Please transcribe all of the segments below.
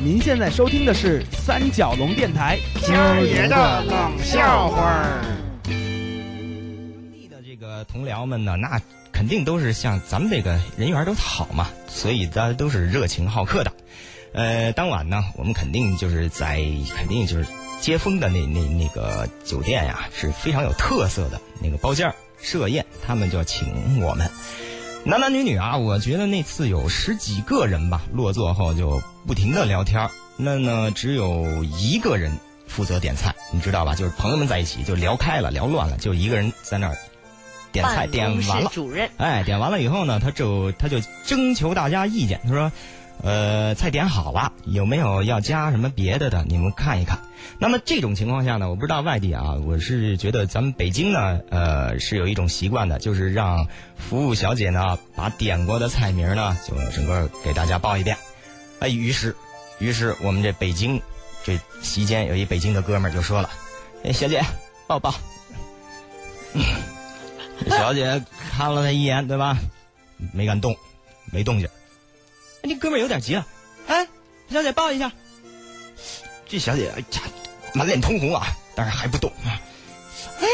您现在收听的是三角龙电台今儿爷的冷笑话儿。当地的这个同僚们呢，那肯定都是像咱们这个人缘都好嘛，所以大家都是热情好客的。呃，当晚呢，我们肯定就是在肯定就是接风的那那那个酒店呀，是非常有特色的那个包间设宴，他们就请我们男男女女啊，我觉得那次有十几个人吧，落座后就不停的聊天儿那呢，只有一个人负责点菜，你知道吧？就是朋友们在一起就聊开了，聊乱了，就一个人在那儿点菜，点完了，主任，哎，点完了以后呢，他就他就征求大家意见，他说，呃，菜点好了，有没有要加什么别的的？你们看一看。那么这种情况下呢，我不知道外地啊，我是觉得咱们北京呢，呃，是有一种习惯的，就是让服务小姐呢把点过的菜名呢，就整个给大家报一遍。哎，于是，于是我们这北京这席间有一北京的哥们就说了：“哎，小姐，报报。”这小姐看了他一眼，对吧？没敢动，没动静。那哥们有点急了，哎，小姐抱一下。这小姐哎呀，满脸通红啊，但是还不动啊。哎，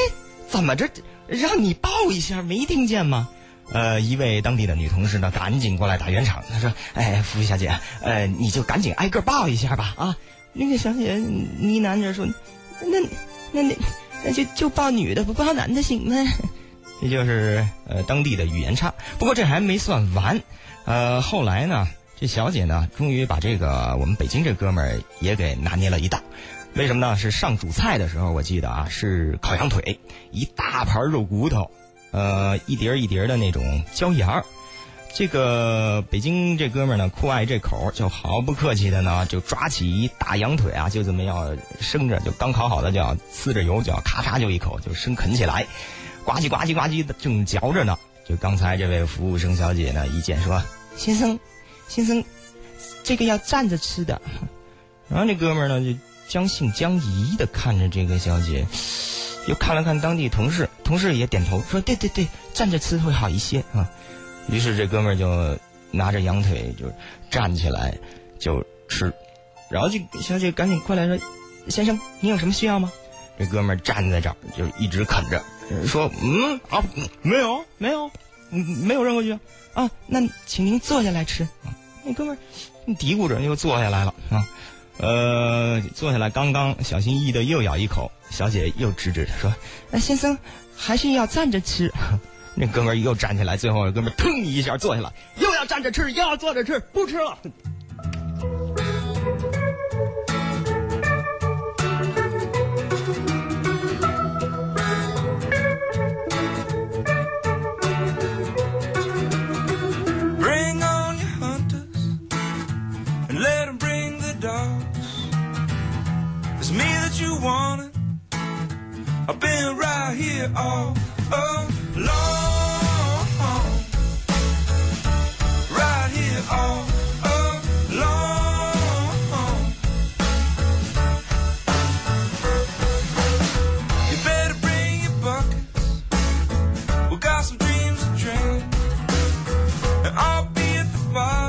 怎么着？让你抱一下，没听见吗？呃，一位当地的女同事呢，赶紧过来打圆场。她说：“哎，服务小姐，呃，你就赶紧挨个抱一下吧，啊。”那个小姐呢喃着说：“那那那那就就抱女的，不抱男的行吗？”这就是呃当地的语言差。不过这还没算完，呃，后来呢，这小姐呢，终于把这个我们北京这哥们儿也给拿捏了一道。为什么呢？是上主菜的时候，我记得啊，是烤羊腿，一大盘肉骨头，呃，一碟一碟的那种椒盐儿。这个北京这哥们儿呢，酷爱这口，就毫不客气的呢，就抓起一大羊腿啊，就这么要生着，就刚烤好的，就要呲着油，就要咔嚓就一口就生啃起来，呱唧呱唧呱唧的正嚼着呢。就刚才这位服务生小姐呢，一见说：“先生，先生，这个要站着吃的。”然后这哥们儿呢，就将信将疑的看着这个小姐，又看了看当地同事，同事也点头说：“对对对，站着吃会好一些啊。”于是这哥们儿就拿着羊腿就站起来就吃，然后这小姐赶紧过来说：“先生，你有什么需要吗？”这哥们儿站在这儿就一直啃着，说：“嗯啊，没有没有，嗯没有任何需要啊，那请您坐下来吃。”啊那哥们儿嘀咕着又坐下来了啊，呃，坐下来刚刚小心翼翼的又咬一口，小姐又指指他说：“哎先生还是要站着吃。”那哥们儿又站起来，最后哥们儿腾一下坐下来，又要站着吃，又要坐着吃，不吃了。you wanted. I've been right here all along. Right here all along. You better bring your buckets. We got some dreams to dream. And I'll be at the bar.